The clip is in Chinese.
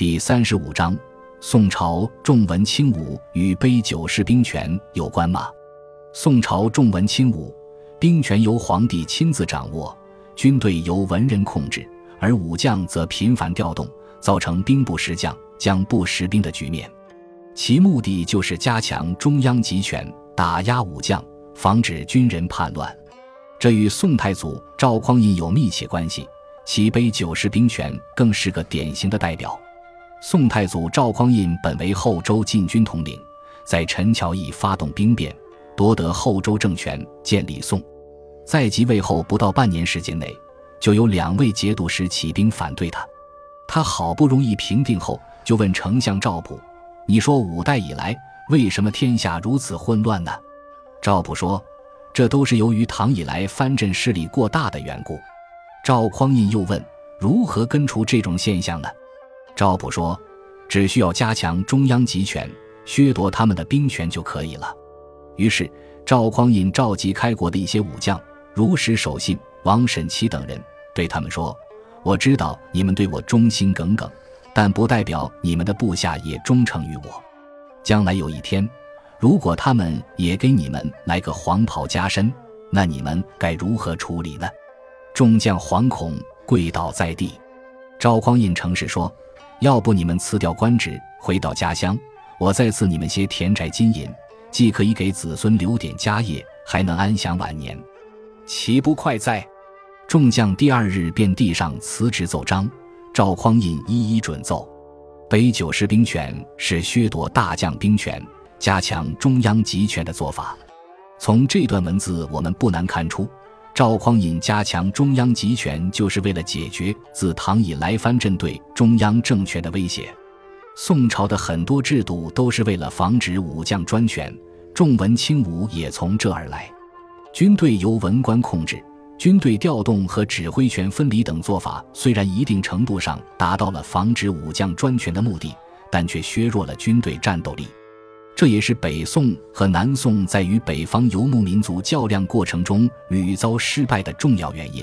第三十五章：宋朝重文轻武与杯酒释兵权有关吗？宋朝重文轻武，兵权由皇帝亲自掌握，军队由文人控制，而武将则频繁调动，造成兵不识将、将不识兵的局面。其目的就是加强中央集权，打压武将，防止军人叛乱。这与宋太祖赵匡胤有密切关系，其杯酒释兵权更是个典型的代表。宋太祖赵匡胤本为后周禁军统领，在陈桥驿发动兵变，夺得后周政权，建立宋。在即位后不到半年时间内，就有两位节度使起兵反对他。他好不容易平定后，就问丞相赵普：“你说五代以来，为什么天下如此混乱呢？”赵普说：“这都是由于唐以来藩镇势力过大的缘故。”赵匡胤又问：“如何根除这种现象呢？”赵普说：“只需要加强中央集权，削夺他们的兵权就可以了。”于是赵匡胤召集开国的一些武将，如实守信王审期等人，对他们说：“我知道你们对我忠心耿耿，但不代表你们的部下也忠诚于我。将来有一天，如果他们也给你们来个黄袍加身，那你们该如何处理呢？”众将惶恐，跪倒在地。赵匡胤诚实说。要不你们辞掉官职，回到家乡，我再赐你们些田宅金银，既可以给子孙留点家业，还能安享晚年，岂不快哉？众将第二日便递上辞职奏章，赵匡胤一一准奏。北九十兵权是削夺大将兵权、加强中央集权的做法。从这段文字，我们不难看出。赵匡胤加强中央集权，就是为了解决自唐以来藩镇对中央政权的威胁。宋朝的很多制度都是为了防止武将专权，重文轻武也从这而来。军队由文官控制，军队调动和指挥权分离等做法，虽然一定程度上达到了防止武将专权的目的，但却削弱了军队战斗力。这也是北宋和南宋在与北方游牧民族较量过程中屡遭失败的重要原因。